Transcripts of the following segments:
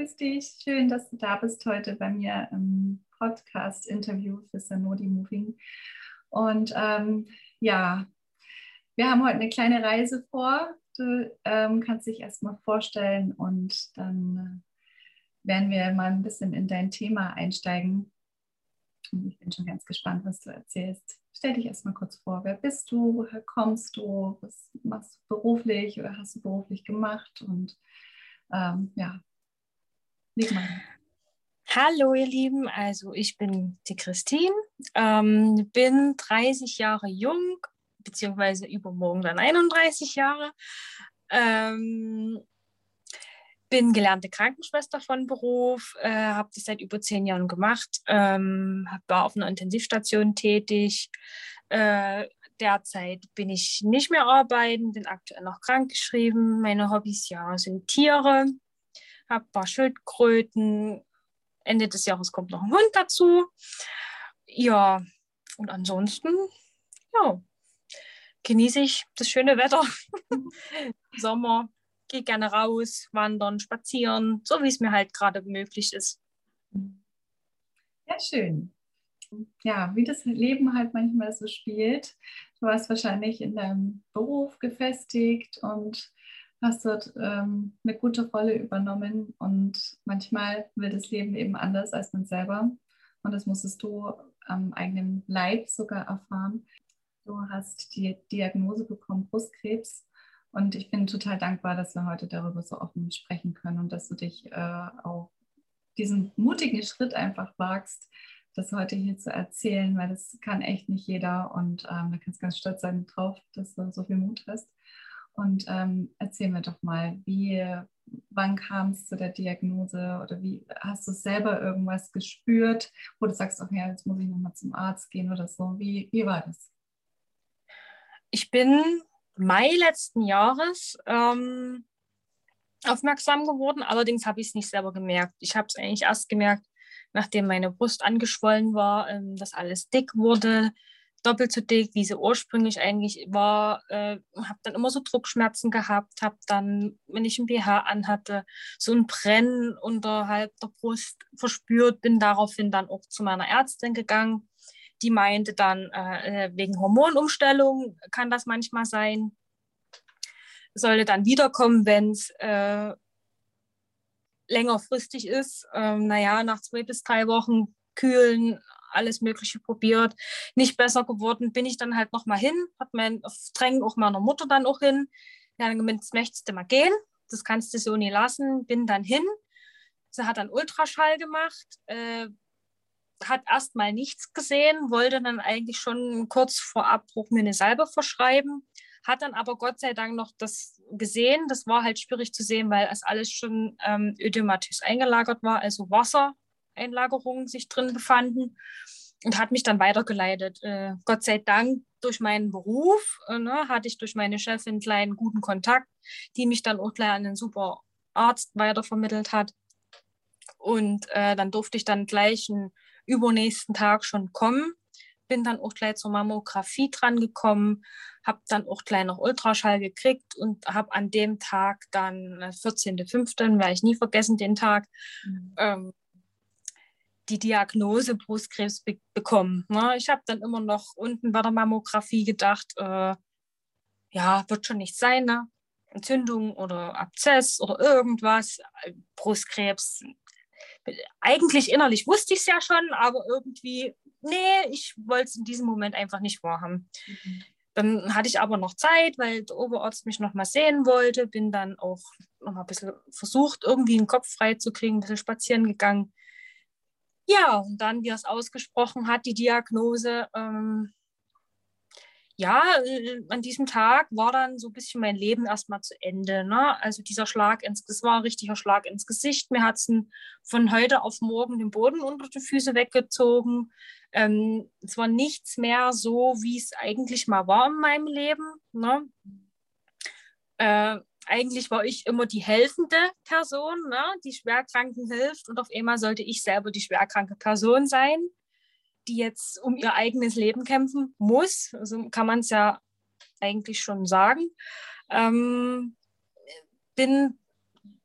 Grüße dich. Schön, dass du da bist heute bei mir im Podcast-Interview für Sanodi Moving. Und ähm, ja, wir haben heute eine kleine Reise vor. Du ähm, kannst dich erstmal vorstellen und dann äh, werden wir mal ein bisschen in dein Thema einsteigen. Und ich bin schon ganz gespannt, was du erzählst. Stell dich erstmal kurz vor. Wer bist du? Woher kommst du? Was machst du beruflich oder hast du beruflich gemacht? Und ähm, ja, leg mal. Hallo ihr Lieben, also ich bin die Christine, ähm, bin 30 Jahre jung, beziehungsweise übermorgen dann 31 Jahre. Ähm, bin gelernte Krankenschwester von Beruf, äh, habe das seit über zehn Jahren gemacht, ähm, war auf einer Intensivstation tätig. Äh, derzeit bin ich nicht mehr arbeiten, bin aktuell noch krankgeschrieben. Meine Hobbys ja sind Tiere, habe ein paar Schildkröten. Ende des Jahres kommt noch ein Hund dazu. Ja, und ansonsten, ja, genieße ich das schöne Wetter. Sommer, gehe gerne raus, wandern, spazieren, so wie es mir halt gerade möglich ist. Ja, schön. Ja, wie das Leben halt manchmal so spielt. Du warst wahrscheinlich in deinem Beruf gefestigt und hast dort ähm, eine gute Rolle übernommen und manchmal wird das Leben eben anders als man selber und das musstest du am eigenen Leib sogar erfahren. Du hast die Diagnose bekommen, Brustkrebs und ich bin total dankbar, dass wir heute darüber so offen sprechen können und dass du dich äh, auch diesen mutigen Schritt einfach wagst, das heute hier zu erzählen, weil das kann echt nicht jeder und ähm, da kannst du ganz stolz sein drauf, dass du so viel Mut hast. Und ähm, erzähl mir doch mal, wie, wann kam es zu der Diagnose oder wie hast du selber irgendwas gespürt, wo du sagst, ja, jetzt muss ich nochmal zum Arzt gehen oder so. Wie, wie war das? Ich bin Mai letzten Jahres ähm, aufmerksam geworden. Allerdings habe ich es nicht selber gemerkt. Ich habe es eigentlich erst gemerkt, nachdem meine Brust angeschwollen war, ähm, dass alles dick wurde, doppelt so dick, wie sie ursprünglich eigentlich war. Äh, habe dann immer so Druckschmerzen gehabt, habe dann, wenn ich ein BH anhatte, so ein Brennen unterhalb der Brust verspürt, bin daraufhin dann auch zu meiner Ärztin gegangen die meinte dann, äh, wegen Hormonumstellung kann das manchmal sein. Sollte dann wiederkommen, wenn es äh, längerfristig ist. Ähm, naja, nach zwei bis drei Wochen kühlen, alles Mögliche probiert, nicht besser geworden, bin ich dann halt nochmal hin, hat mein Drängen auch meiner Mutter dann auch hin. Ja, dann gemeint, das möchtest du mal gehen, das kannst du so nie lassen, bin dann hin. Sie hat dann Ultraschall gemacht, äh, hat erstmal nichts gesehen, wollte dann eigentlich schon kurz vor Abbruch mir eine Salbe verschreiben, hat dann aber Gott sei Dank noch das gesehen. Das war halt schwierig zu sehen, weil es alles schon ähm, ödematös eingelagert war, also Wassereinlagerungen sich drin befanden und hat mich dann weitergeleitet. Äh, Gott sei Dank durch meinen Beruf äh, ne, hatte ich durch meine Chefin einen kleinen guten Kontakt, die mich dann auch gleich an einen super Arzt weitervermittelt hat. Und äh, dann durfte ich dann gleich ein übernächsten Tag schon kommen. Bin dann auch gleich zur Mammographie dran gekommen, habe dann auch gleich noch Ultraschall gekriegt und habe an dem Tag dann, 14.05., äh, werde ich nie vergessen, den Tag, mhm. ähm, die Diagnose Brustkrebs be bekommen. Ne? Ich habe dann immer noch unten bei der Mammographie gedacht, äh, ja, wird schon nichts sein, ne? Entzündung oder Abzess oder irgendwas. Brustkrebs eigentlich innerlich wusste ich es ja schon, aber irgendwie, nee, ich wollte es in diesem Moment einfach nicht vorhaben. Mhm. Dann hatte ich aber noch Zeit, weil der Oberarzt mich noch mal sehen wollte, bin dann auch noch mal ein bisschen versucht, irgendwie den Kopf frei zu kriegen, ein bisschen spazieren gegangen. Ja, und dann, wie er es ausgesprochen hat, die Diagnose, ähm, ja, äh, an diesem Tag war dann so ein bisschen mein Leben erstmal zu Ende. Ne? Also dieser Schlag ins, das war ein richtiger Schlag ins Gesicht. Mir hat es von heute auf morgen den Boden unter die Füße weggezogen. Ähm, es war nichts mehr so, wie es eigentlich mal war in meinem Leben. Ne? Äh, eigentlich war ich immer die helfende Person, ne? die Schwerkranken hilft und auf einmal sollte ich selber die schwerkranke Person sein die jetzt um ihr eigenes Leben kämpfen muss. Also kann man es ja eigentlich schon sagen. Ähm, bin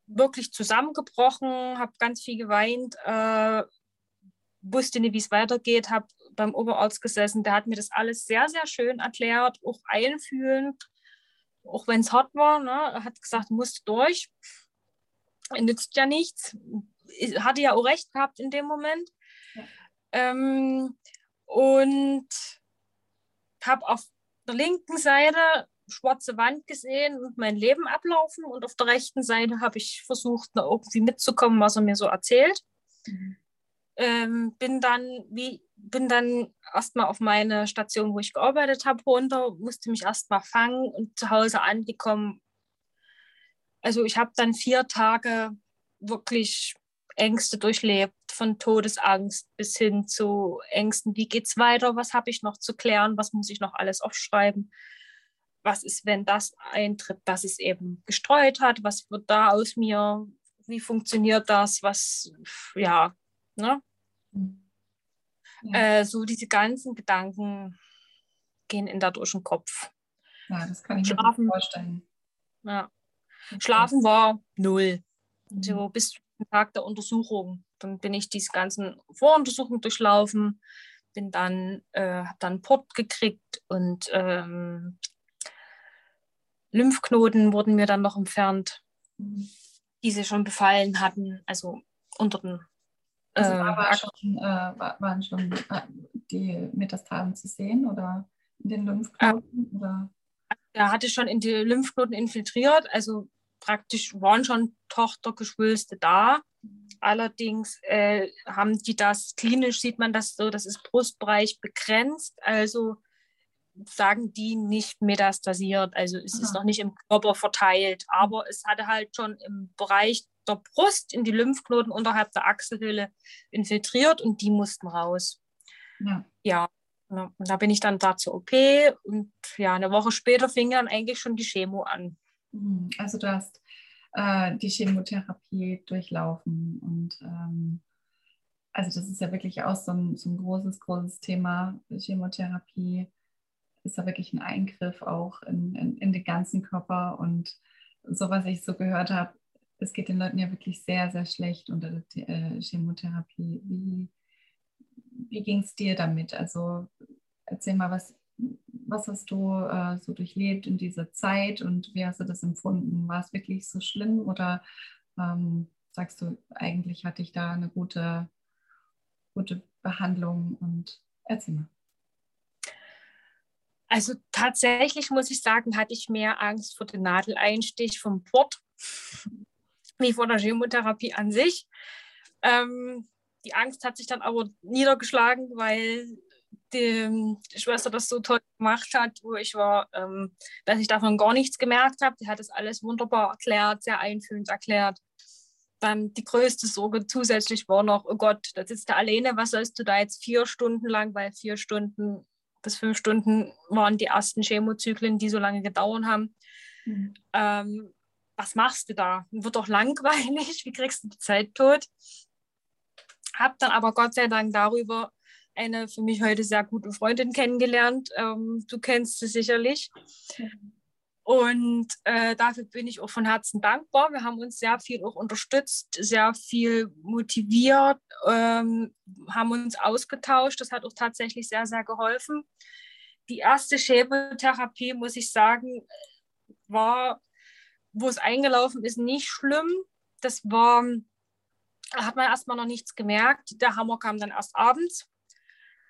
wirklich zusammengebrochen, habe ganz viel geweint, äh, wusste nicht, wie es weitergeht, habe beim Oberarzt gesessen, der hat mir das alles sehr, sehr schön erklärt, auch einfühlend, auch wenn es hart war. Ne? Er hat gesagt, musst durch, nützt ja nichts. Ich hatte ja auch recht gehabt in dem Moment. Ja. Ähm, und habe auf der linken Seite schwarze Wand gesehen und mein Leben ablaufen und auf der rechten Seite habe ich versucht, irgendwie mitzukommen, was er mir so erzählt. Mhm. Ähm, bin dann wie bin dann erstmal auf meine Station, wo ich gearbeitet habe, runter, musste mich erstmal fangen und zu Hause angekommen. Also ich habe dann vier Tage wirklich Ängste durchlebt, von Todesangst bis hin zu Ängsten, wie geht es weiter, was habe ich noch zu klären, was muss ich noch alles aufschreiben, was ist, wenn das eintritt, dass es eben gestreut hat, was wird da aus mir, wie funktioniert das, was, ja, ne? Ja. Äh, so diese ganzen Gedanken gehen in da durch den Kopf. Ja, das kann ich Schlafen, mir vorstellen. Ja. Schlafen war null. Mhm. So bis zum Tag der Untersuchung. Dann bin ich diese ganzen Voruntersuchungen durchlaufen, bin dann, äh, habe dann Port gekriegt und ähm, Lymphknoten wurden mir dann noch entfernt, mhm. die sie schon befallen hatten, also unter den also da ähm, war schon, äh, waren schon äh, die Metastasen zu sehen oder in den Lymphknoten? Äh, oder? Er hatte schon in die Lymphknoten infiltriert, also praktisch waren schon Tochtergeschwülste da. Allerdings äh, haben die das, klinisch sieht man das so, das ist Brustbereich begrenzt, also sagen die nicht metastasiert, also es Aha. ist noch nicht im Körper verteilt, aber es hatte halt schon im Bereich der Brust in die Lymphknoten unterhalb der Achselhöhle infiltriert und die mussten raus. Ja. ja. Und da bin ich dann da zur OP und ja, eine Woche später fing dann eigentlich schon die Chemo an. Mhm. Also du hast äh, die Chemotherapie durchlaufen und ähm, also das ist ja wirklich auch so ein, so ein großes, großes Thema. Chemotherapie ist ja wirklich ein Eingriff auch in, in, in den ganzen Körper und so was ich so gehört habe, es geht den Leuten ja wirklich sehr, sehr schlecht unter der äh, Chemotherapie. Wie, wie ging es dir damit? Also erzähl mal, was, was hast du äh, so durchlebt in dieser Zeit und wie hast du das empfunden? War es wirklich so schlimm oder ähm, sagst du, eigentlich hatte ich da eine gute, gute Behandlung und erzähl mal. Also tatsächlich muss ich sagen, hatte ich mehr Angst vor dem Nadeleinstich vom Port wie vor der Chemotherapie an sich. Ähm, die Angst hat sich dann aber niedergeschlagen, weil die, die, Schwester das so toll gemacht hat, wo ich war, ähm, dass ich davon gar nichts gemerkt habe. Die hat das alles wunderbar erklärt, sehr einfühlend erklärt. Dann die größte Sorge zusätzlich war noch, oh Gott, da sitzt du alleine, was sollst du da jetzt vier Stunden lang, weil vier Stunden bis fünf Stunden waren die ersten Chemozyklen, die so lange gedauert haben. Mhm. Ähm, was machst du da? Wird doch langweilig, wie kriegst du die Zeit tot? Hab dann aber Gott sei Dank darüber eine für mich heute sehr gute Freundin kennengelernt. Ähm, du kennst sie sicherlich. Und äh, dafür bin ich auch von Herzen dankbar. Wir haben uns sehr viel auch unterstützt, sehr viel motiviert, ähm, haben uns ausgetauscht. Das hat auch tatsächlich sehr, sehr geholfen. Die erste Chemotherapie, muss ich sagen, war wo es eingelaufen ist, nicht schlimm. Das war, da hat man erstmal noch nichts gemerkt. Der Hammer kam dann erst abends.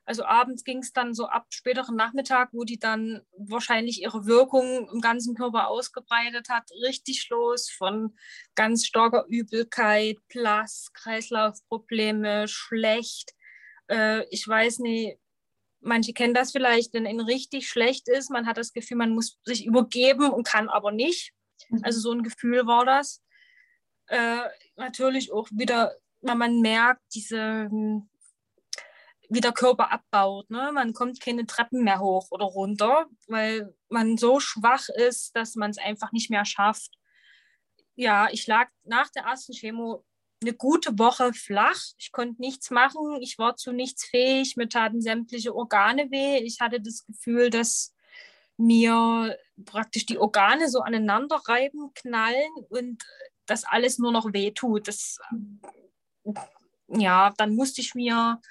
Also abends ging es dann so ab späteren Nachmittag, wo die dann wahrscheinlich ihre Wirkung im ganzen Körper ausgebreitet hat, richtig los von ganz starker Übelkeit, Blass, Kreislaufprobleme, schlecht. Äh, ich weiß nicht, manche kennen das vielleicht, wenn ihnen richtig schlecht ist. Man hat das Gefühl, man muss sich übergeben und kann aber nicht. Also so ein Gefühl war das. Äh, natürlich auch wieder, wenn man merkt, diese, wie der Körper abbaut. Ne? Man kommt keine Treppen mehr hoch oder runter, weil man so schwach ist, dass man es einfach nicht mehr schafft. Ja, ich lag nach der ersten Chemo eine gute Woche flach. Ich konnte nichts machen. Ich war zu nichts fähig. Mir taten sämtliche Organe weh. Ich hatte das Gefühl, dass mir praktisch die Organe so aneinander reiben, knallen und dass alles nur noch weh tut. Das, ja, dann musste ich mir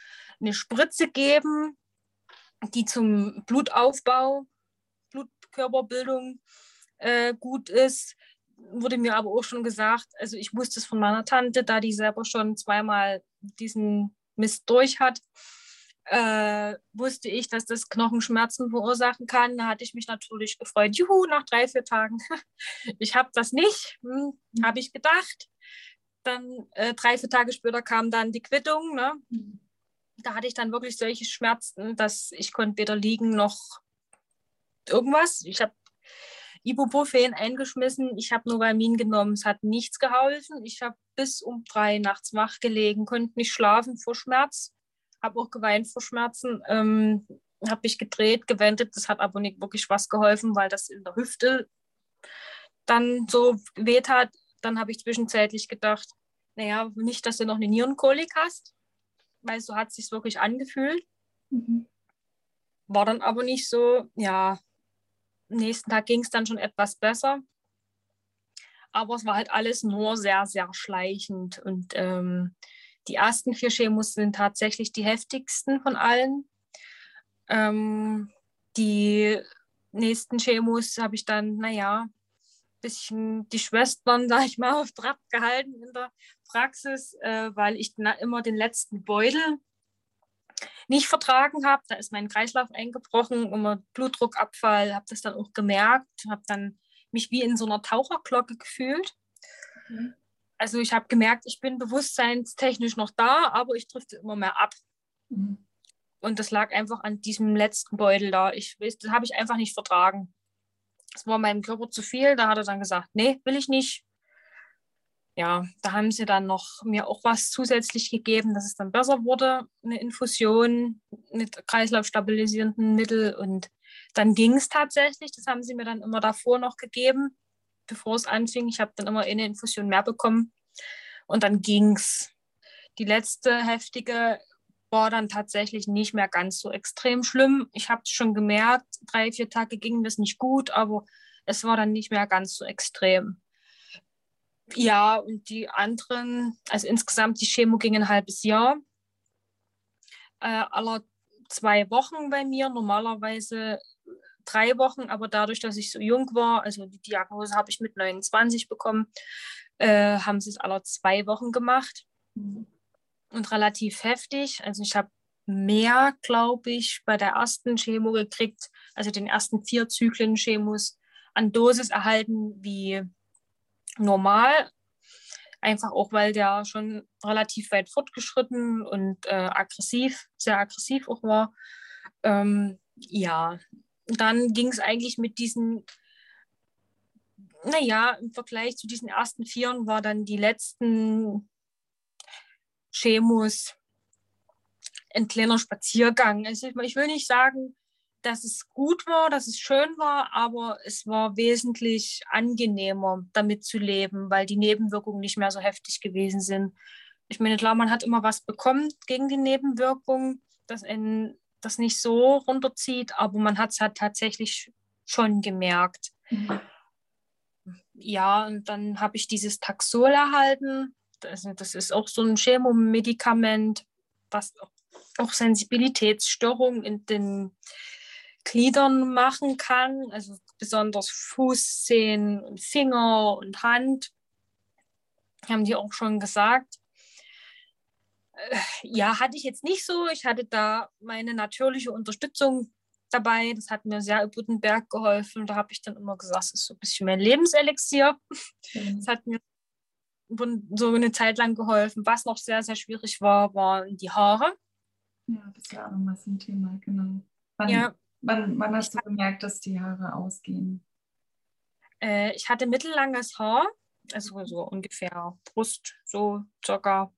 eine Spritze geben, die zum Blutaufbau, Blutkörperbildung äh, gut ist. Wurde mir aber auch schon gesagt, also ich wusste es von meiner Tante, da die selber schon zweimal diesen Mist durch hat, äh, wusste ich, dass das Knochenschmerzen verursachen kann. Da hatte ich mich natürlich gefreut. Juhu, nach drei, vier Tagen. ich habe das nicht, hm, habe ich gedacht. Dann äh, drei, vier Tage später kam dann die Quittung. Ne? Da hatte ich dann wirklich solche Schmerzen, dass ich konnte weder liegen noch irgendwas. Ich habe Ibuprofen eingeschmissen, ich habe Novamin genommen, es hat nichts geholfen. Ich habe bis um drei nachts wach gelegen, konnte nicht schlafen vor Schmerz, habe auch geweint vor Schmerzen, ähm, habe mich gedreht, gewendet, das hat aber nicht wirklich was geholfen, weil das in der Hüfte dann so weht hat. Dann habe ich zwischenzeitlich gedacht, naja, nicht, dass du noch eine Nierenkolik hast, weil so hat es sich wirklich angefühlt. Mhm. War dann aber nicht so, ja, nächsten Tag ging es dann schon etwas besser. Aber es war halt alles nur sehr, sehr schleichend. Und ähm, die ersten vier Chemos sind tatsächlich die heftigsten von allen. Ähm, die nächsten Chemos habe ich dann, naja, bisschen die Schwestern, sag ich mal, auf Trab gehalten in der Praxis, äh, weil ich immer den letzten Beutel nicht vertragen habe. Da ist mein Kreislauf eingebrochen, immer Blutdruckabfall, habe das dann auch gemerkt, habe dann mich wie in so einer Taucherglocke gefühlt. Mhm. Also ich habe gemerkt, ich bin bewusstseinstechnisch noch da, aber ich drifte immer mehr ab. Mhm. Und das lag einfach an diesem letzten Beutel da. Ich das habe ich einfach nicht vertragen. Es war meinem Körper zu viel. Da hat er dann gesagt, nee, will ich nicht ja, da haben sie dann noch mir auch was zusätzlich gegeben, dass es dann besser wurde, eine Infusion mit kreislaufstabilisierenden Mittel und dann ging es tatsächlich. Das haben sie mir dann immer davor noch gegeben, bevor es anfing. Ich habe dann immer eine Infusion mehr bekommen und dann ging es. Die letzte heftige war dann tatsächlich nicht mehr ganz so extrem schlimm. Ich habe es schon gemerkt, drei, vier Tage ging das nicht gut, aber es war dann nicht mehr ganz so extrem. Ja, und die anderen, also insgesamt die Chemo ging ein halbes Jahr. Äh, aller zwei Wochen bei mir, normalerweise drei Wochen, aber dadurch, dass ich so jung war, also die Diagnose habe ich mit 29 bekommen, äh, haben sie es aller zwei Wochen gemacht und relativ heftig. Also ich habe mehr, glaube ich, bei der ersten Chemo gekriegt, also den ersten vier Zyklen Chemos an Dosis erhalten wie normal. Einfach auch, weil der schon relativ weit fortgeschritten und äh, aggressiv, sehr aggressiv auch war. Ähm, ja, dann ging es eigentlich mit diesen, naja, im Vergleich zu diesen ersten Vieren war dann die letzten Chemos ein kleiner Spaziergang. Also ich will nicht sagen, dass es gut war, dass es schön war, aber es war wesentlich angenehmer, damit zu leben, weil die Nebenwirkungen nicht mehr so heftig gewesen sind. Ich meine, klar, man hat immer was bekommen gegen die Nebenwirkungen, das einen das nicht so runterzieht, aber man hat es halt tatsächlich schon gemerkt. Mhm. Ja, und dann habe ich dieses Taxol erhalten. Das, das ist auch so ein Chemomedikament, was auch Sensibilitätsstörungen in den Gliedern machen kann, also besonders Fuß, Zehen, Finger und Hand, haben die auch schon gesagt. Äh, ja, hatte ich jetzt nicht so. Ich hatte da meine natürliche Unterstützung dabei. Das hat mir sehr über den Berg geholfen. Da habe ich dann immer gesagt, das ist so ein bisschen mein Lebenselixier. Mhm. Das hat mir so eine Zeit lang geholfen. Was noch sehr, sehr schwierig war, waren die Haare. Ja, das war auch nochmal so ein Thema, genau. Wann, ja. Wann, wann hast du gemerkt, dass die Haare ausgehen? Äh, ich hatte mittellanges Haar, also so ungefähr Brust, so circa.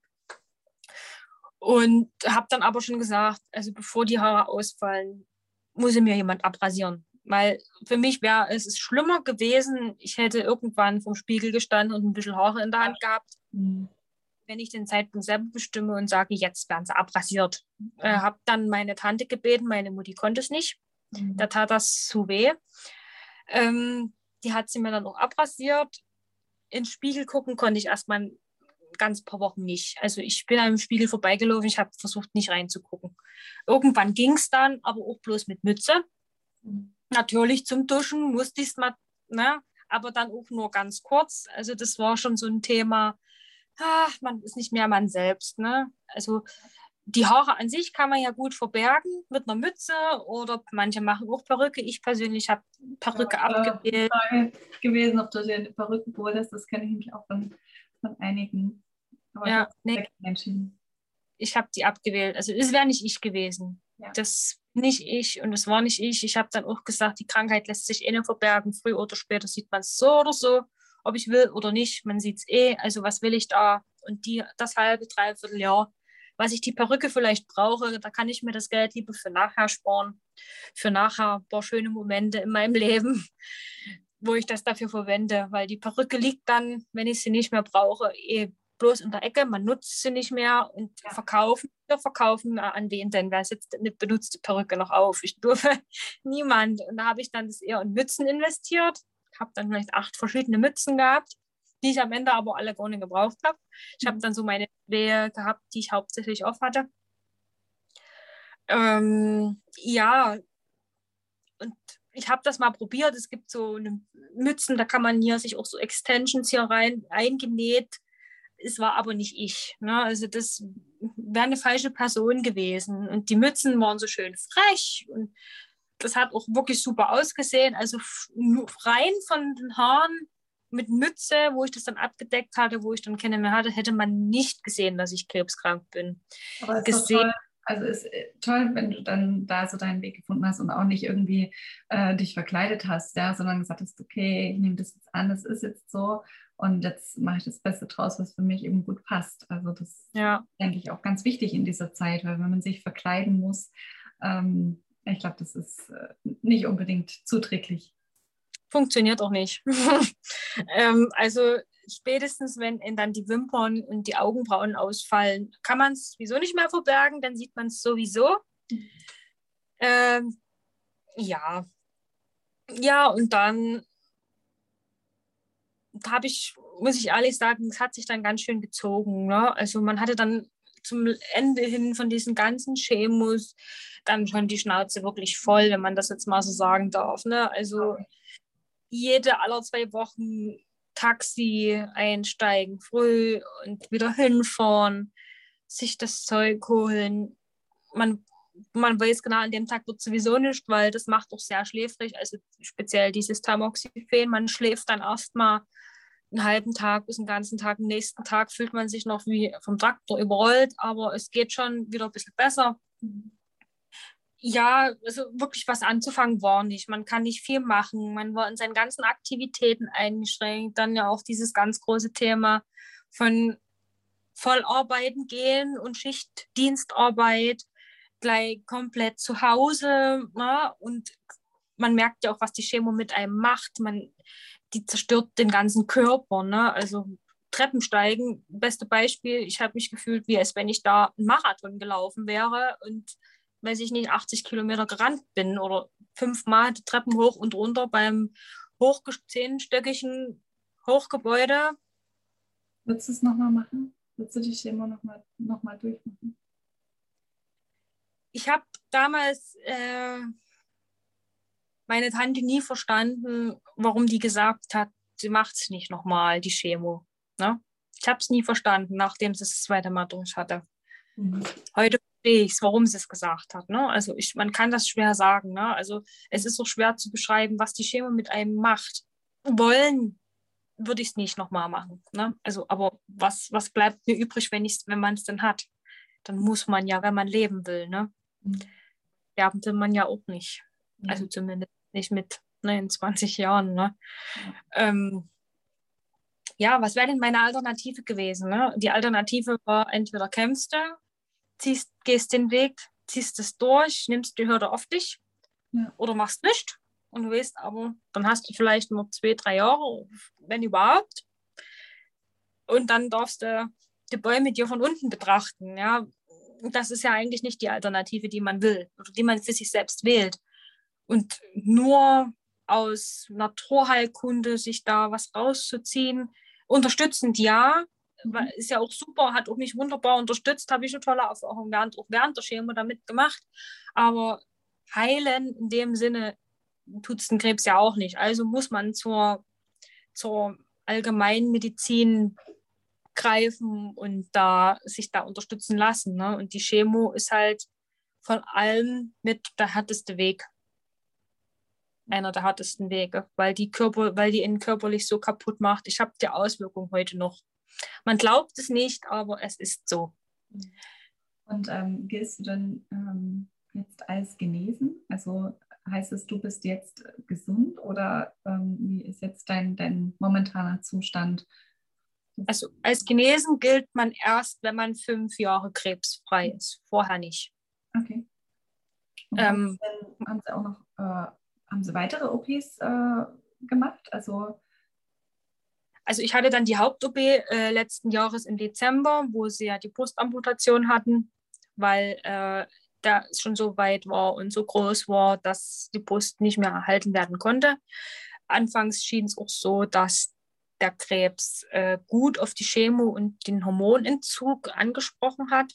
Und habe dann aber schon gesagt, also bevor die Haare ausfallen, muss mir jemand abrasieren. Weil für mich wäre es schlimmer gewesen, ich hätte irgendwann vom Spiegel gestanden und ein bisschen Haare in der Hand gehabt. Mhm wenn ich den Zeitpunkt selber bestimme und sage, jetzt werden sie abrasiert. Äh, habe dann meine Tante gebeten, meine Mutti konnte es nicht. Mhm. Da tat das zu weh. Ähm, die hat sie mir dann auch abrasiert. ins Spiegel gucken konnte ich erstmal ganz paar Wochen nicht. Also ich bin am Spiegel vorbeigelaufen, ich habe versucht, nicht reinzugucken. Irgendwann ging es dann, aber auch bloß mit Mütze. Natürlich zum Duschen musste ich es mal, ne? aber dann auch nur ganz kurz. Also das war schon so ein Thema, ach, man ist nicht mehr man selbst. Ne? Also die Haare an sich kann man ja gut verbergen mit einer Mütze oder manche machen auch Perücke. Ich persönlich habe Perücke ja, äh, abgewählt. gewesen, ob du dir eine Perücke wolltest, das kenne ich nämlich auch von, von einigen. Aber ja, nee. Ich habe die abgewählt. Also es wäre nicht ich gewesen. Ja. Das nicht ich und es war nicht ich. Ich habe dann auch gesagt, die Krankheit lässt sich eh nicht verbergen. Früh oder später sieht man es so oder so, ob ich will oder nicht. Man sieht es eh. Also was will ich da? Und die, das halbe, dreiviertel Jahr was ich die Perücke vielleicht brauche, da kann ich mir das Geld lieber für nachher sparen, für nachher ein paar schöne Momente in meinem Leben, wo ich das dafür verwende, weil die Perücke liegt dann, wenn ich sie nicht mehr brauche, eh bloß in der Ecke, man nutzt sie nicht mehr und ja. verkaufen, wir verkaufen an wen denn, wer setzt eine benutzte Perücke noch auf? Ich durfte niemand. Und da habe ich dann das eher in Mützen investiert, habe dann vielleicht acht verschiedene Mützen gehabt die ich am Ende aber alle gar nicht gebraucht habe. Ich habe mhm. dann so meine Wehe gehabt, die ich hauptsächlich auf hatte. Ähm, ja, und ich habe das mal probiert. Es gibt so eine Mützen, da kann man hier sich auch so Extensions hier rein eingenäht. Es war aber nicht ich. Ne? Also das wäre eine falsche Person gewesen. Und die Mützen waren so schön frech und das hat auch wirklich super ausgesehen. Also rein von den Haaren mit Mütze, wo ich das dann abgedeckt hatte, wo ich dann keine mehr hatte, hätte man nicht gesehen, dass ich krebskrank bin. Aber es ist toll. Also ist äh, toll, wenn du dann da so deinen Weg gefunden hast und auch nicht irgendwie äh, dich verkleidet hast, ja, sondern gesagt hast, okay, ich nehme das jetzt an, das ist jetzt so und jetzt mache ich das Beste draus, was für mich eben gut passt. Also das ja. denke ich auch ganz wichtig in dieser Zeit, weil wenn man sich verkleiden muss, ähm, ich glaube, das ist äh, nicht unbedingt zuträglich funktioniert auch nicht. ähm, also spätestens, wenn dann die Wimpern und die Augenbrauen ausfallen, kann man es sowieso nicht mehr verbergen, dann sieht man es sowieso. Ähm, ja. Ja, und dann habe ich, muss ich ehrlich sagen, es hat sich dann ganz schön gezogen. Ne? Also man hatte dann zum Ende hin von diesen ganzen Chemos dann schon die Schnauze wirklich voll, wenn man das jetzt mal so sagen darf. Ne? Also jede aller zwei Wochen Taxi einsteigen, früh und wieder hinfahren, sich das Zeug holen. Man, man weiß genau, an dem Tag wird sowieso nicht, weil das macht doch sehr schläfrig, also speziell dieses Tamoxifen. Man schläft dann erstmal einen halben Tag bis einen ganzen Tag. Am nächsten Tag fühlt man sich noch wie vom Traktor überrollt, aber es geht schon wieder ein bisschen besser ja, also wirklich was anzufangen war nicht. Man kann nicht viel machen. Man war in seinen ganzen Aktivitäten eingeschränkt. Dann ja auch dieses ganz große Thema von Vollarbeiten gehen und Schichtdienstarbeit gleich komplett zu Hause. Ne? und man merkt ja auch, was die Chemo mit einem macht. Man, die zerstört den ganzen Körper. Ne? Also Treppensteigen, beste Beispiel, ich habe mich gefühlt, wie als wenn ich da einen Marathon gelaufen wäre und weiß ich nicht, 80 Kilometer gerannt bin oder fünfmal die Treppen hoch und runter beim zehnstöckigen Hochgebäude. Würdest du es nochmal machen? Würdest du die Schema nochmal noch mal durchmachen? Ich habe damals äh, meine Tante nie verstanden, warum die gesagt hat, sie macht es nicht nochmal, die Chemo. Ne? Ich habe es nie verstanden, nachdem sie es das zweite Mal durch hatte. Mhm. Heute verstehe ich es, warum sie es gesagt hat. Ne? Also ich, man kann das schwer sagen. Ne? Also es ist so schwer zu beschreiben, was die Chemo mit einem macht. Wollen würde ich es nicht nochmal machen. Ne? Also, aber was, was bleibt mir übrig, wenn, wenn man es denn hat? Dann muss man ja, wenn man leben will. Ne? Sterben will man ja auch nicht. Mhm. Also zumindest nicht mit ne, in 20 Jahren. Ne? Mhm. Ähm, ja, was wäre denn meine Alternative gewesen? Ne? Die Alternative war, entweder kämpfst du ziehst, gehst den Weg, ziehst es durch, nimmst die Hürde auf dich ja. oder machst nicht. Und du weißt aber, dann hast du vielleicht nur zwei, drei Jahre, wenn überhaupt. Und dann darfst du die Bäume dir von unten betrachten. Ja, das ist ja eigentlich nicht die Alternative, die man will oder die man für sich selbst wählt. Und nur aus Naturheilkunde sich da was rauszuziehen, Unterstützend ja, mhm. ist ja auch super, hat auch mich wunderbar unterstützt, habe ich eine tolle Erfahrung während, auch während der Chemo damit gemacht. Aber heilen in dem Sinne tut es den Krebs ja auch nicht. Also muss man zur, zur Allgemeinmedizin greifen und da sich da unterstützen lassen. Ne? Und die Chemo ist halt von allem mit der härteste Weg. Einer der härtesten Wege, weil die Körper, weil die ihn körperlich so kaputt macht. Ich habe die Auswirkung heute noch. Man glaubt es nicht, aber es ist so. Und ähm, gehst du dann ähm, jetzt als genesen? Also heißt es, du bist jetzt gesund oder ähm, wie ist jetzt dein, dein momentaner Zustand? Also als genesen gilt man erst, wenn man fünf Jahre krebsfrei ist, vorher nicht. Okay. Ähm, haben, haben, Sie auch noch, äh, haben Sie weitere OPs äh, gemacht? Also, also ich hatte dann die Haupt-OP äh, letzten Jahres im Dezember, wo sie ja die Brustamputation hatten, weil äh, der schon so weit war und so groß war, dass die Brust nicht mehr erhalten werden konnte. Anfangs schien es auch so, dass der Krebs äh, gut auf die Chemo und den Hormonentzug angesprochen hat.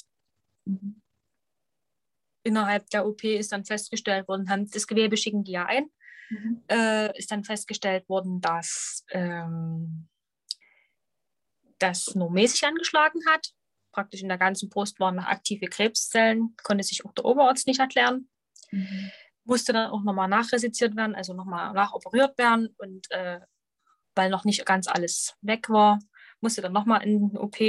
Mhm. Innerhalb der OP ist dann festgestellt worden, haben das Gewebe schicken die ja ein, mhm. äh, ist dann festgestellt worden, dass ähm, das nur mäßig angeschlagen hat. Praktisch in der ganzen Brust waren noch aktive Krebszellen, konnte sich auch der Oberarzt nicht erklären. Mhm. Musste dann auch nochmal nachresiziert werden, also nochmal nachoperiert werden und äh, weil noch nicht ganz alles weg war, musste dann nochmal in den OP.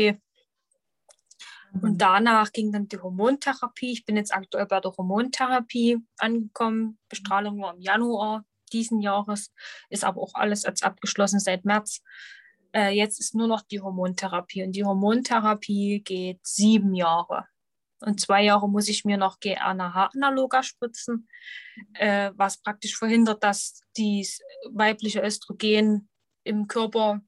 Und mhm. danach ging dann die Hormontherapie. Ich bin jetzt aktuell bei der Hormontherapie angekommen. Bestrahlung war im Januar diesen Jahres, ist aber auch alles als abgeschlossen seit März. Äh, jetzt ist nur noch die Hormontherapie und die Hormontherapie geht sieben Jahre. Und zwei Jahre muss ich mir noch GRNH-Analoga spritzen, äh, was praktisch verhindert, dass das weibliche Östrogen im Körper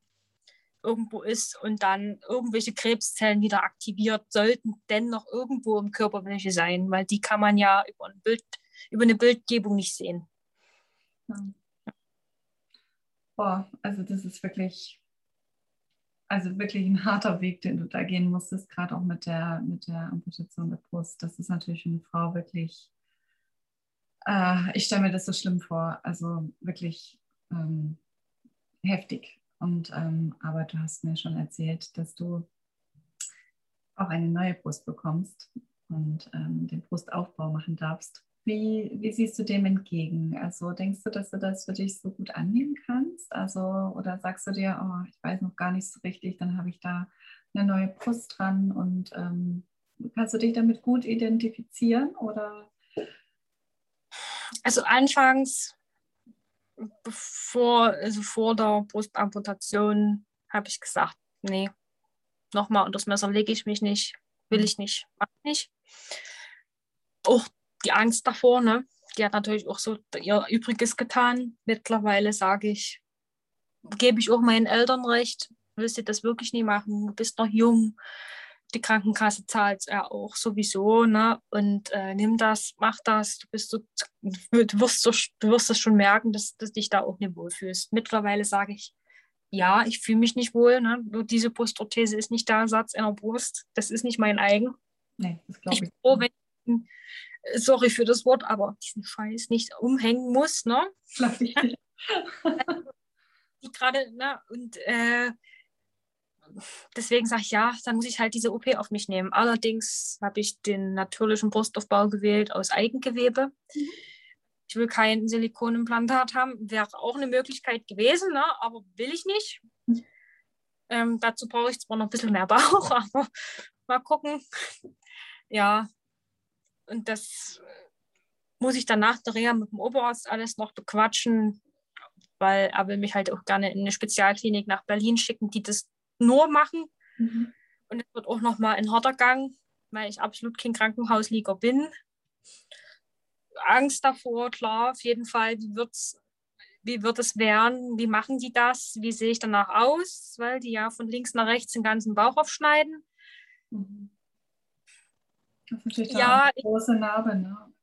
irgendwo ist und dann irgendwelche Krebszellen wieder aktiviert, sollten dennoch irgendwo im Körper welche sein, weil die kann man ja über, ein Bild, über eine Bildgebung nicht sehen. Boah, also das ist wirklich, also wirklich ein harter Weg, den du da gehen musstest, gerade auch mit der, mit der Amputation der Brust. Das ist natürlich für eine Frau wirklich, äh, ich stelle mir das so schlimm vor, also wirklich ähm, heftig. Und ähm, aber du hast mir schon erzählt, dass du auch eine neue Brust bekommst und ähm, den Brustaufbau machen darfst. Wie, wie siehst du dem entgegen? Also denkst du, dass du das für dich so gut annehmen kannst? Also, oder sagst du dir, oh, ich weiß noch gar nicht so richtig, dann habe ich da eine neue Brust dran und ähm, kannst du dich damit gut identifizieren? Oder? Also anfangs bevor, also vor der Brustamputation habe ich gesagt, nee, nochmal unter das Messer lege ich mich nicht, will ich nicht, mach nicht. Auch die Angst davor, ne? Die hat natürlich auch so ihr Übriges getan. Mittlerweile sage ich, gebe ich auch meinen Eltern recht, willst du das wirklich nie machen, du bist noch jung, die Krankenkasse zahlt es ja auch sowieso, ne? Und äh, nimm das, mach das, du bist so, du wirst so, du wirst es schon merken, dass, dass dich da auch nicht wohlfühlst. Mittlerweile sage ich, ja, ich fühle mich nicht wohl, ne? Nur diese Brustorthese ist nicht der Ersatz einer Brust, das ist nicht mein eigen. Nee, das glaube ich. Ich bin froh, wenn ich, sorry für das Wort, aber diesen Scheiß nicht umhängen muss, ne? die gerade, ne? Und äh, deswegen sage ich ja, dann muss ich halt diese OP auf mich nehmen. Allerdings habe ich den natürlichen Brustaufbau gewählt aus Eigengewebe. Mhm. Ich will kein Silikonimplantat haben, wäre auch eine Möglichkeit gewesen, ne? aber will ich nicht. Mhm. Ähm, dazu brauche ich zwar noch ein bisschen mehr Bauch, aber mal gucken. Ja, und das muss ich dann nach der Reha mit dem Oberarzt alles noch bequatschen, weil er will mich halt auch gerne in eine Spezialklinik nach Berlin schicken, die das nur machen. Mhm. Und es wird auch nochmal ein harter Gang, weil ich absolut kein Krankenhauslieger bin. Angst davor, klar, auf jeden Fall. Wie, wird's, wie wird es werden? Wie machen die das? Wie sehe ich danach aus? Weil die ja von links nach rechts den ganzen Bauch aufschneiden. Mhm. Das ist natürlich ja, eine große Narbe. Ne?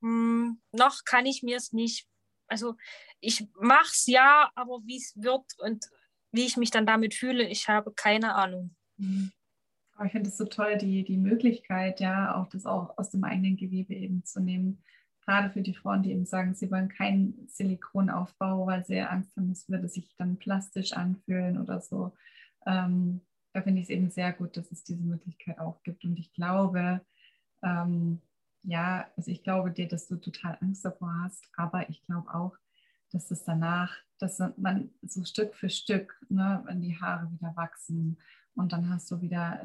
Mh, noch kann ich mir es nicht. Also ich mache es ja, aber wie es wird und wie ich mich dann damit fühle, ich habe keine Ahnung. Mhm. Aber ich finde es so toll, die, die Möglichkeit, ja, auch das auch aus dem eigenen Gewebe eben zu nehmen. Gerade für die Frauen, die eben sagen, sie wollen keinen Silikonaufbau, weil sie Angst haben, es würde sich dann plastisch anfühlen oder so. Ähm, da finde ich es eben sehr gut, dass es diese Möglichkeit auch gibt. Und ich glaube, ähm, ja, also ich glaube dir, dass du total Angst davor hast, aber ich glaube auch, dass es danach, dass man so Stück für Stück, ne, wenn die Haare wieder wachsen und dann hast du wieder,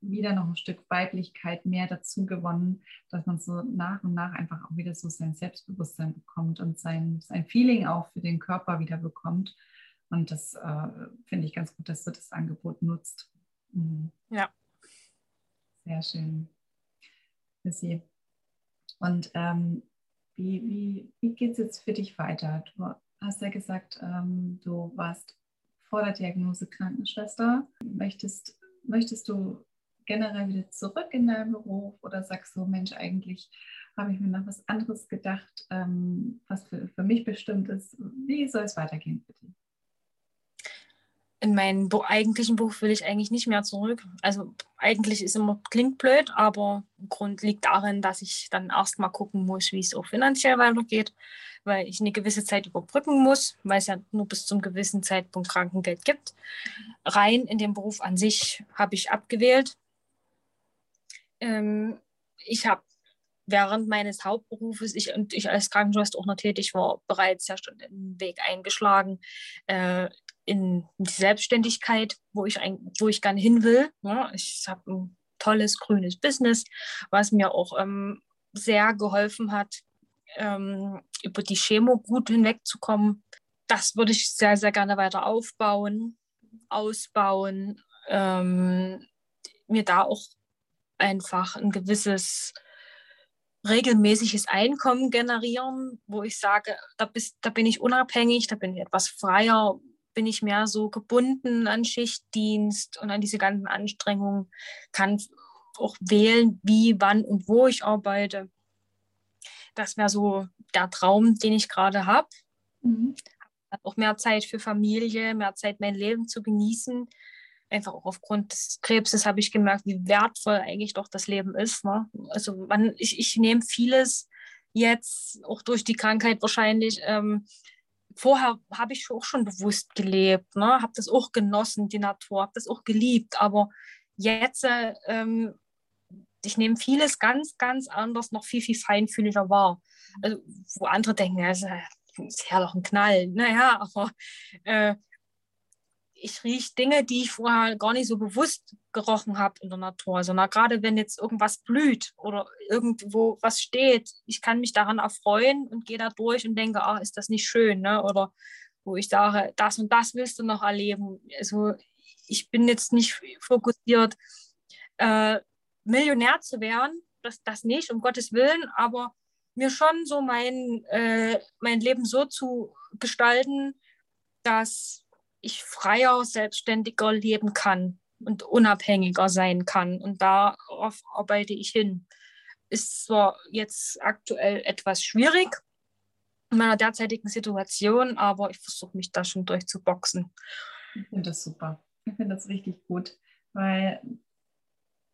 wieder noch ein Stück Weiblichkeit mehr dazu gewonnen, dass man so nach und nach einfach auch wieder so sein Selbstbewusstsein bekommt und sein, sein Feeling auch für den Körper wieder bekommt. Und das äh, finde ich ganz gut, dass du das Angebot nutzt. Mhm. Ja. Sehr schön. Für Sie. Und ähm, wie, wie, wie geht es jetzt für dich weiter? Du hast ja gesagt, ähm, du warst vor der Diagnose Krankenschwester. Möchtest, möchtest du generell wieder zurück in deinen Beruf oder sagst du, Mensch, eigentlich habe ich mir noch was anderes gedacht, ähm, was für, für mich bestimmt ist. Wie soll es weitergehen für dich? In meinen eigentlichen Beruf will ich eigentlich nicht mehr zurück. Also eigentlich ist immer, klingt blöd, aber Grund liegt darin, dass ich dann erstmal gucken muss, wie es auch finanziell weitergeht, weil ich eine gewisse Zeit überbrücken muss, weil es ja nur bis zum gewissen Zeitpunkt Krankengeld gibt. Rein in den Beruf an sich habe ich abgewählt. Ähm, ich habe während meines Hauptberufes, ich und ich als Krankenschwester auch noch tätig war, bereits ja schon den Weg eingeschlagen, äh, in die Selbstständigkeit, wo ich, ein, wo ich gerne hin will. Ja, ne? ich habe ein tolles grünes Business, was mir auch ähm, sehr geholfen hat, ähm, über die Chemo gut hinwegzukommen. Das würde ich sehr, sehr gerne weiter aufbauen, ausbauen, ähm, mir da auch einfach ein gewisses regelmäßiges Einkommen generieren, wo ich sage, da, bist, da bin ich unabhängig, da bin ich etwas freier, bin ich mehr so gebunden an Schichtdienst und an diese ganzen Anstrengungen, kann auch wählen, wie, wann und wo ich arbeite. Das wäre so der Traum, den ich gerade habe. Mhm. Auch mehr Zeit für Familie, mehr Zeit, mein Leben zu genießen. Einfach auch aufgrund des Krebses habe ich gemerkt, wie wertvoll eigentlich doch das Leben ist. Ne? Also man, ich, ich nehme vieles jetzt, auch durch die Krankheit wahrscheinlich, ähm, vorher habe ich auch schon bewusst gelebt, ne? habe das auch genossen, die Natur, habe das auch geliebt. Aber jetzt, äh, ähm, ich nehme vieles ganz, ganz anders, noch viel, viel feinfühliger wahr. Also, wo andere denken, ist, ist ja doch ein Knall. Naja, aber äh, ich rieche Dinge, die ich vorher gar nicht so bewusst gerochen habe in der Natur, sondern gerade wenn jetzt irgendwas blüht oder irgendwo was steht, ich kann mich daran erfreuen und gehe da durch und denke, ach, ist das nicht schön, ne? oder wo ich sage, das und das willst du noch erleben. Also ich bin jetzt nicht fokussiert, äh, Millionär zu werden, das, das nicht, um Gottes Willen, aber mir schon so mein, äh, mein Leben so zu gestalten, dass ich freier, selbstständiger leben kann und unabhängiger sein kann. Und darauf arbeite ich hin. Ist zwar jetzt aktuell etwas schwierig in meiner derzeitigen Situation, aber ich versuche mich da schon durchzuboxen. Ich finde das super. Ich finde das richtig gut, weil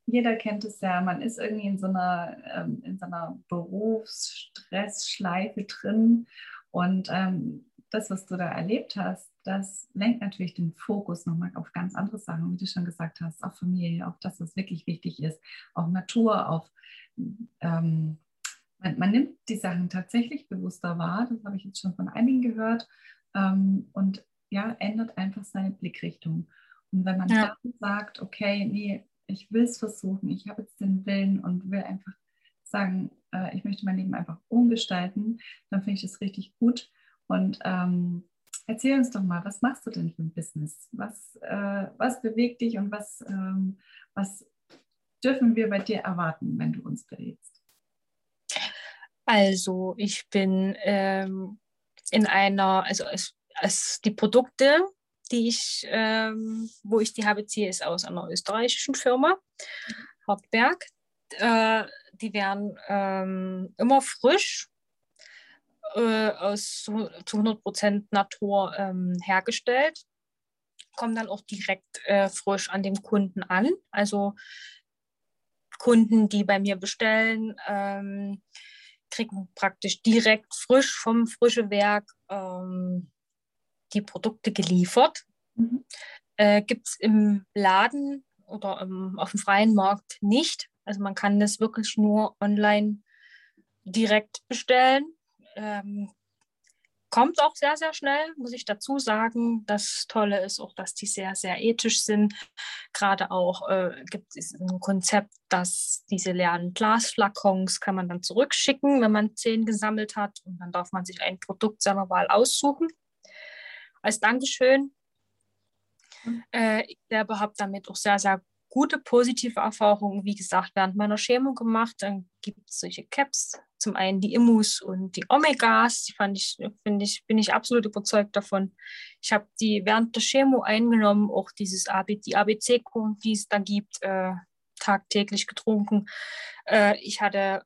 jeder kennt es ja, man ist irgendwie in so einer, ähm, in so einer Berufsstressschleife drin und ähm, das, was du da erlebt hast, das lenkt natürlich den Fokus nochmal auf ganz andere Sachen, wie du schon gesagt hast, auf Familie, auf das, was wirklich wichtig ist, auf Natur, auf ähm, man, man, nimmt die Sachen tatsächlich bewusster wahr, das habe ich jetzt schon von einigen gehört, ähm, und ja, ändert einfach seine Blickrichtung. Und wenn man ja. dann sagt, okay, nee, ich will es versuchen, ich habe jetzt den Willen und will einfach sagen, äh, ich möchte mein Leben einfach umgestalten, dann finde ich das richtig gut. Und ähm, erzähl uns doch mal, was machst du denn für ein Business? Was, äh, was bewegt dich und was, ähm, was dürfen wir bei dir erwarten, wenn du uns berätst? Also ich bin ähm, in einer, also es, es, die Produkte, die ich, ähm, wo ich die habe, ziehe, ist aus einer österreichischen Firma, Hauptberg. Äh, die werden ähm, immer frisch äh, aus zu 100 Prozent Natur ähm, hergestellt. kommen dann auch direkt äh, frisch an dem Kunden an. Also Kunden, die bei mir bestellen, ähm, kriegen praktisch direkt frisch vom frischen Werk ähm, die Produkte geliefert. Mhm. Äh, Gibt es im Laden oder im, auf dem freien Markt nicht. Also man kann das wirklich nur online direkt bestellen. Ähm, kommt auch sehr, sehr schnell, muss ich dazu sagen. Das Tolle ist auch, dass die sehr, sehr ethisch sind. Gerade auch äh, gibt es ein Konzept, dass diese leeren Glasflakons kann man dann zurückschicken, wenn man zehn gesammelt hat. Und dann darf man sich ein Produkt seiner Wahl aussuchen. Als Dankeschön. Mhm. Äh, ich selber habe damit auch sehr, sehr gute positive Erfahrungen, wie gesagt, während meiner Chemo gemacht. Dann gibt es solche Caps, zum einen die Immus und die Omegas, die fand ich, finde ich, bin ich absolut überzeugt davon. Ich habe die während der Chemo eingenommen, auch dieses AB, die ABC-Kuren, die es da gibt, äh, tagtäglich getrunken. Äh, ich hatte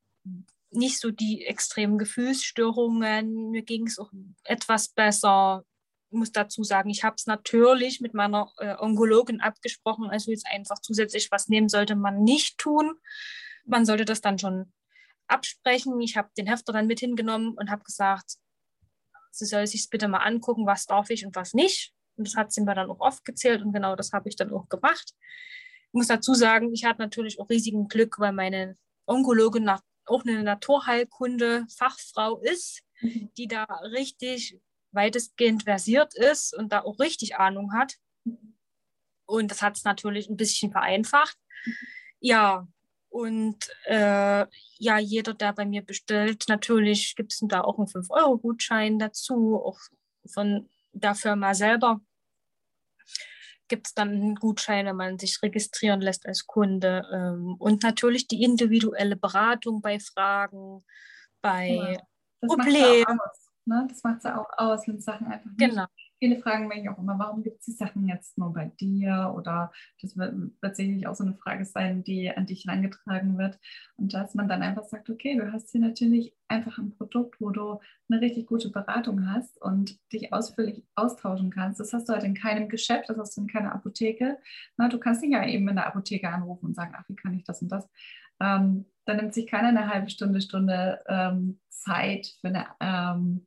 nicht so die extremen Gefühlsstörungen, mir ging es auch etwas besser muss dazu sagen, ich habe es natürlich mit meiner äh, Onkologin abgesprochen, also jetzt einfach zusätzlich was nehmen sollte man nicht tun. Man sollte das dann schon absprechen. Ich habe den Hefter dann mit hingenommen und habe gesagt, sie soll sich bitte mal angucken, was darf ich und was nicht. Und das hat sie mir dann auch oft gezählt und genau das habe ich dann auch gemacht. Ich muss dazu sagen, ich hatte natürlich auch riesigen Glück, weil meine Onkologin auch eine Naturheilkunde Fachfrau ist, mhm. die da richtig weitestgehend versiert ist und da auch richtig Ahnung hat. Und das hat es natürlich ein bisschen vereinfacht. Ja, und äh, ja, jeder, der bei mir bestellt, natürlich gibt es da auch einen 5-Euro-Gutschein dazu, auch von der Firma selber gibt es dann einen Gutschein, wenn man sich registrieren lässt als Kunde. Ähm, und natürlich die individuelle Beratung bei Fragen, bei ja, Problemen. Ne? Das macht es ja auch aus, wenn Sachen einfach nicht. Genau. Viele fragen mich auch immer, warum gibt es die Sachen jetzt nur bei dir? Oder das wird tatsächlich auch so eine Frage sein, die an dich herangetragen wird. Und dass man dann einfach sagt, okay, du hast hier natürlich einfach ein Produkt, wo du eine richtig gute Beratung hast und dich ausführlich austauschen kannst. Das hast du halt in keinem Geschäft, das hast du in keiner Apotheke. Na, du kannst nicht ja eben in der Apotheke anrufen und sagen, ach, wie kann ich das und das? Ähm, da nimmt sich keiner eine halbe Stunde, Stunde ähm, Zeit für eine ähm,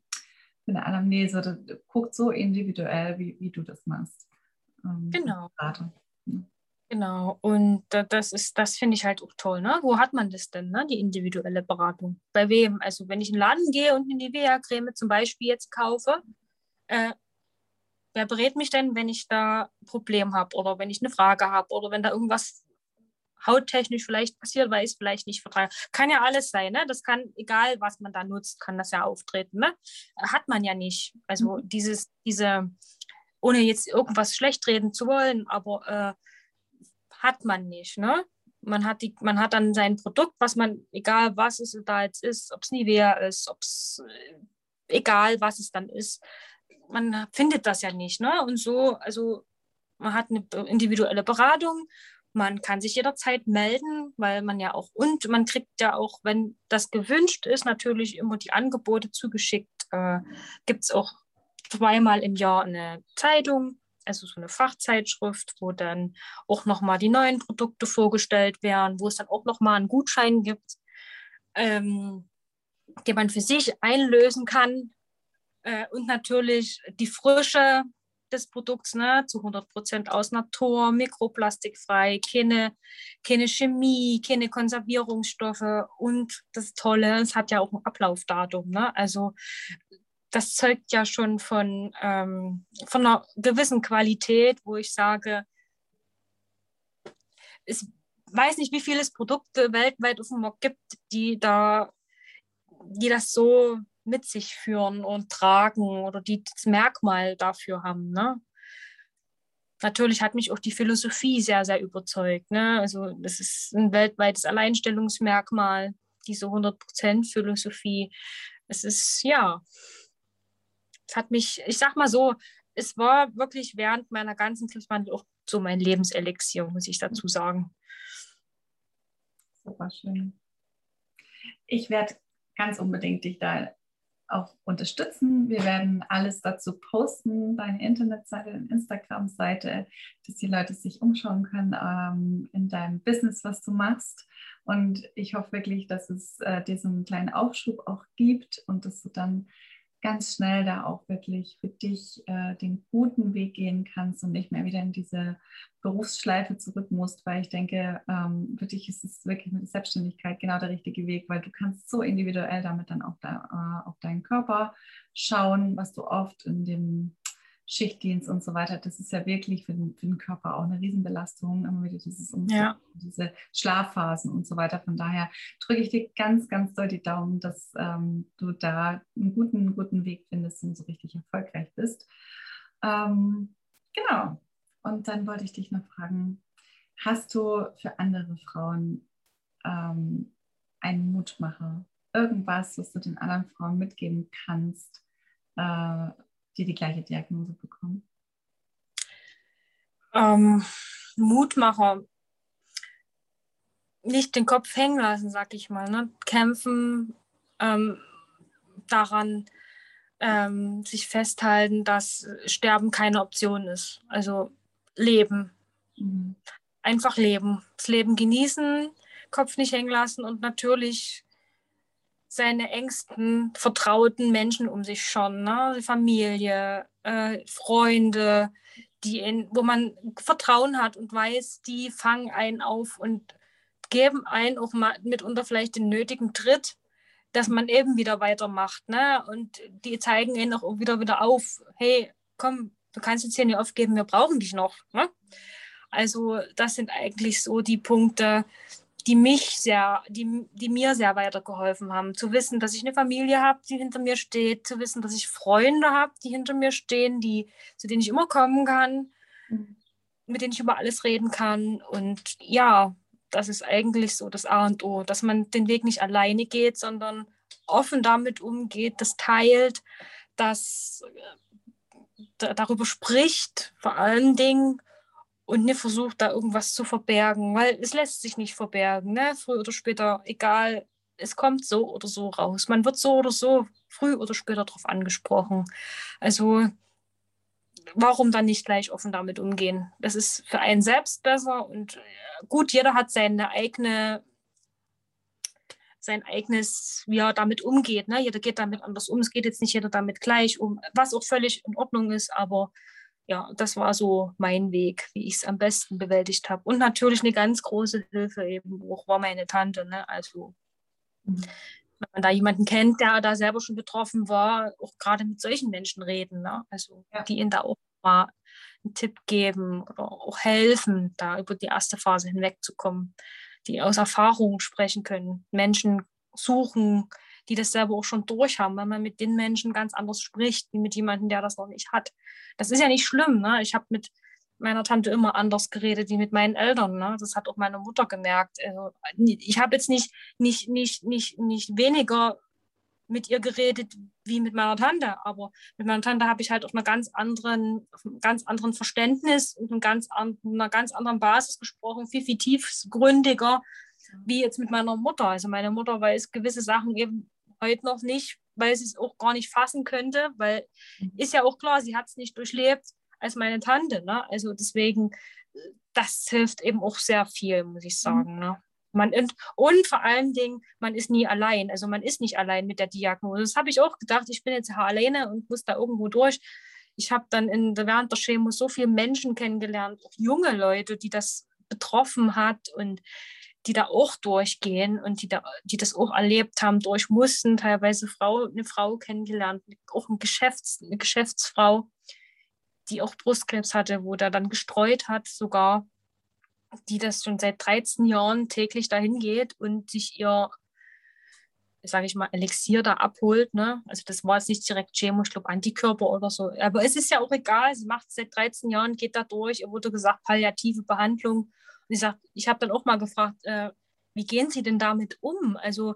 für eine Anamnese, das guckt so individuell, wie, wie du das machst. Ähm, genau. Genau, und das ist, das finde ich halt auch toll, ne? Wo hat man das denn, ne? Die individuelle Beratung. Bei wem? Also wenn ich in den Laden gehe und eine Nivea-Creme zum Beispiel jetzt kaufe, äh, wer berät mich denn, wenn ich da ein Problem habe oder wenn ich eine Frage habe oder wenn da irgendwas hauttechnisch vielleicht passiert, weil ich es vielleicht nicht vertrage. Kann ja alles sein, ne? Das kann, egal was man da nutzt, kann das ja auftreten, ne? Hat man ja nicht. Also mhm. dieses, diese, ohne jetzt irgendwas schlecht reden zu wollen, aber äh, hat man nicht, ne? Man hat, die, man hat dann sein Produkt, was man, egal was es da jetzt ist, ob es Nivea ist, ob es, äh, egal was es dann ist, man findet das ja nicht, ne? Und so, also man hat eine individuelle Beratung man kann sich jederzeit melden, weil man ja auch, und man kriegt ja auch, wenn das gewünscht ist, natürlich immer die Angebote zugeschickt. Äh, Gibt es auch zweimal im Jahr eine Zeitung, also so eine Fachzeitschrift, wo dann auch nochmal die neuen Produkte vorgestellt werden, wo es dann auch nochmal einen Gutschein gibt, ähm, den man für sich einlösen kann. Äh, und natürlich die frische des Produkts ne, zu 100 Prozent aus Natur, mikroplastikfrei, keine, keine Chemie, keine Konservierungsstoffe und das Tolle, es hat ja auch ein Ablaufdatum. Ne? Also das zeugt ja schon von, ähm, von einer gewissen Qualität, wo ich sage, ich weiß nicht, wie viele Produkte weltweit auf dem Markt gibt, die da, die das so mit sich führen und tragen oder die das Merkmal dafür haben. Ne? Natürlich hat mich auch die Philosophie sehr, sehr überzeugt. Ne? Also das ist ein weltweites Alleinstellungsmerkmal, diese 100% Philosophie. Es ist, ja, es hat mich, ich sag mal so, es war wirklich während meiner ganzen Krebsbehandlung auch so mein Lebenselixier, muss ich dazu sagen. Super schön. Ich werde ganz unbedingt dich da auch unterstützen. Wir werden alles dazu posten, deine Internetseite, deine Instagram-Seite, dass die Leute sich umschauen können ähm, in deinem Business, was du machst. Und ich hoffe wirklich, dass es äh, diesen kleinen Aufschub auch gibt und dass du dann ganz schnell da auch wirklich für dich äh, den guten Weg gehen kannst und nicht mehr wieder in diese Berufsschleife zurück musst, weil ich denke, ähm, für dich ist es wirklich mit der Selbstständigkeit genau der richtige Weg, weil du kannst so individuell damit dann auch da, äh, auf deinen Körper schauen, was du oft in dem Schichtdienst und so weiter, das ist ja wirklich für den, für den Körper auch eine Riesenbelastung, immer wieder dieses ja. diese Schlafphasen und so weiter. Von daher drücke ich dir ganz, ganz doll die Daumen, dass ähm, du da einen guten, guten Weg findest und so richtig erfolgreich bist. Ähm, genau. Und dann wollte ich dich noch fragen, hast du für andere Frauen ähm, einen Mutmacher? Irgendwas, was du den anderen Frauen mitgeben kannst, äh, die die gleiche Diagnose bekommen? Ähm, Mutmacher. Nicht den Kopf hängen lassen, sag ich mal. Ne? Kämpfen ähm, daran, ähm, sich festhalten, dass Sterben keine Option ist. Also leben. Mhm. Einfach leben. Das Leben genießen, Kopf nicht hängen lassen und natürlich seine engsten, vertrauten Menschen um sich schon, ne? Familie, äh, Freunde, die in, wo man Vertrauen hat und weiß, die fangen einen auf und geben einen auch mal mitunter vielleicht den nötigen Tritt, dass man eben wieder weitermacht. Ne? Und die zeigen einen auch wieder wieder auf, hey, komm, du kannst jetzt hier nicht aufgeben, wir brauchen dich noch. Ne? Also das sind eigentlich so die Punkte, die mich sehr, die, die mir sehr weitergeholfen haben. Zu wissen, dass ich eine Familie habe, die hinter mir steht, zu wissen, dass ich Freunde habe, die hinter mir stehen, die, zu denen ich immer kommen kann, mhm. mit denen ich über alles reden kann. Und ja, das ist eigentlich so das A und O, dass man den Weg nicht alleine geht, sondern offen damit umgeht, das teilt, das äh, darüber spricht, vor allen Dingen und nicht versucht, da irgendwas zu verbergen, weil es lässt sich nicht verbergen, ne? früher oder später, egal, es kommt so oder so raus. Man wird so oder so früh oder später darauf angesprochen. Also warum dann nicht gleich offen damit umgehen? Das ist für einen selbst besser und äh, gut, jeder hat seine eigene sein eigenes, wie er damit umgeht. Ne? Jeder geht damit anders um. Es geht jetzt nicht jeder damit gleich um, was auch völlig in Ordnung ist, aber ja, das war so mein Weg, wie ich es am besten bewältigt habe. Und natürlich eine ganz große Hilfe eben auch war meine Tante. Ne? Also mhm. wenn man da jemanden kennt, der da selber schon betroffen war, auch gerade mit solchen Menschen reden. Ne? Also ja. die ihnen da auch mal einen Tipp geben oder auch helfen, da über die erste Phase hinwegzukommen, die aus Erfahrung sprechen können, Menschen suchen, die das selber auch schon durch haben, weil man mit den Menschen ganz anders spricht, wie mit jemandem, der das noch nicht hat. Das ist ja nicht schlimm. Ne? Ich habe mit meiner Tante immer anders geredet wie mit meinen Eltern. Ne? Das hat auch meine Mutter gemerkt. Also, ich habe jetzt nicht, nicht, nicht, nicht, nicht weniger mit ihr geredet wie mit meiner Tante, aber mit meiner Tante habe ich halt auf einer ganz anderen, ganz anderen Verständnis und ganz an, einer ganz anderen Basis gesprochen, viel, viel tiefgründiger, wie jetzt mit meiner Mutter. Also meine Mutter weiß gewisse Sachen eben heute noch nicht, weil sie es auch gar nicht fassen könnte, weil mhm. ist ja auch klar, sie hat es nicht durchlebt als meine Tante. Ne? Also deswegen, das hilft eben auch sehr viel, muss ich mhm. sagen. Ne? Man, und, und vor allen Dingen, man ist nie allein. Also man ist nicht allein mit der Diagnose. Das habe ich auch gedacht, ich bin jetzt alleine und muss da irgendwo durch. Ich habe dann in, während der Chemo so viele Menschen kennengelernt, auch junge Leute, die das betroffen hat und die da auch durchgehen und die, da, die das auch erlebt haben, durch mussten, teilweise Frau, eine Frau kennengelernt, auch ein Geschäfts-, eine Geschäftsfrau, die auch Brustkrebs hatte, wo der dann gestreut hat, sogar, die das schon seit 13 Jahren täglich dahin geht und sich ihr, sage ich mal, Elixier da abholt. Ne? Also das war jetzt nicht direkt Chemo, ich glaube Antikörper oder so. Aber es ist ja auch egal, sie macht es seit 13 Jahren, geht da durch, ihr wurde gesagt, palliative Behandlung ich, sag, ich habe dann auch mal gefragt, äh, wie gehen Sie denn damit um? Also,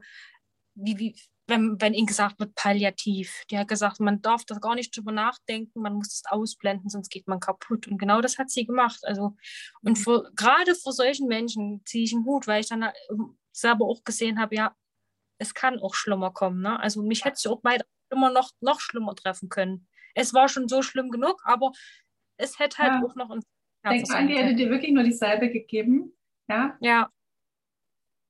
wie, wie, wenn, wenn Ihnen gesagt wird, palliativ. Die hat gesagt, man darf da gar nicht drüber nachdenken, man muss es ausblenden, sonst geht man kaputt. Und genau das hat sie gemacht. Also, und für, gerade vor solchen Menschen ziehe ich einen Hut, weil ich dann ähm, selber auch gesehen habe, ja, es kann auch schlimmer kommen. Ne? Also mich hätte es auch weiter immer noch, noch schlimmer treffen können. Es war schon so schlimm genug, aber es hätte halt ja. auch noch ein Denk an, die hätte dir wirklich nur die Salbe gegeben. Ja. Ja.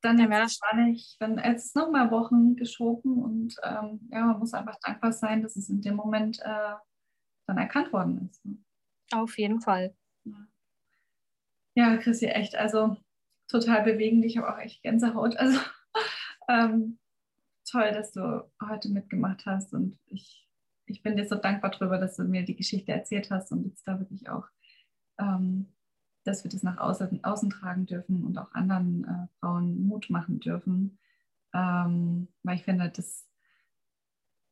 Dann ja, wäre das nicht, dann hätte es nochmal Wochen geschoben und ähm, ja, man muss einfach dankbar sein, dass es in dem Moment äh, dann erkannt worden ist. Ne? Auf jeden Fall. Ja, ja Chrissy, echt, also total bewegend. Ich habe auch echt Gänsehaut. Also ähm, toll, dass du heute mitgemacht hast und ich, ich bin dir so dankbar darüber, dass du mir die Geschichte erzählt hast und jetzt da wirklich auch, ähm, dass wir das nach außen, außen tragen dürfen und auch anderen äh, Frauen Mut machen dürfen. Ähm, weil ich finde, dass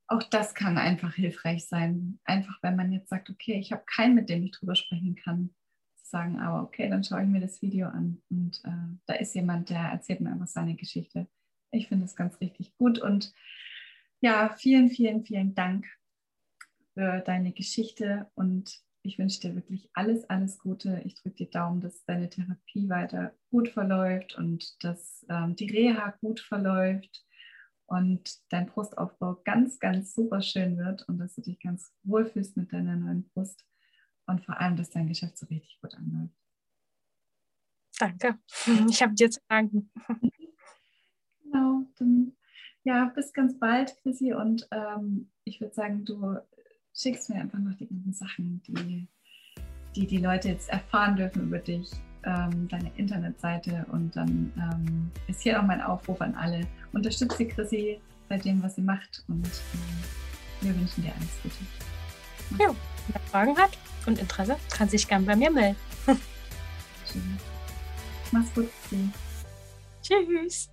auch das kann einfach hilfreich sein. Einfach, wenn man jetzt sagt, okay, ich habe keinen, mit dem ich drüber sprechen kann, zu sagen, aber okay, dann schaue ich mir das Video an und äh, da ist jemand, der erzählt mir einfach seine Geschichte. Ich finde es ganz richtig gut und ja, vielen, vielen, vielen Dank für deine Geschichte und ich wünsche dir wirklich alles, alles Gute. Ich drücke die Daumen, dass deine Therapie weiter gut verläuft und dass ähm, die Reha gut verläuft und dein Brustaufbau ganz, ganz super schön wird und dass du dich ganz wohlfühlst mit deiner neuen Brust und vor allem, dass dein Geschäft so richtig gut anläuft. Danke. Ich habe dir zu danken. Genau, dann ja, bis ganz bald, Chrissy. Und ähm, ich würde sagen, du schickst mir einfach noch die ganzen Sachen, die, die die Leute jetzt erfahren dürfen über dich, ähm, deine Internetseite. Und dann ähm, ist hier auch mein Aufruf an alle. Unterstütze die Chrissy bei dem, was sie macht. Und äh, wir wünschen dir alles Gute. Ja, wer Fragen hat und Interesse, kann sich gern bei mir melden. Schön. Mach's gut. Tschüss. Tschüss.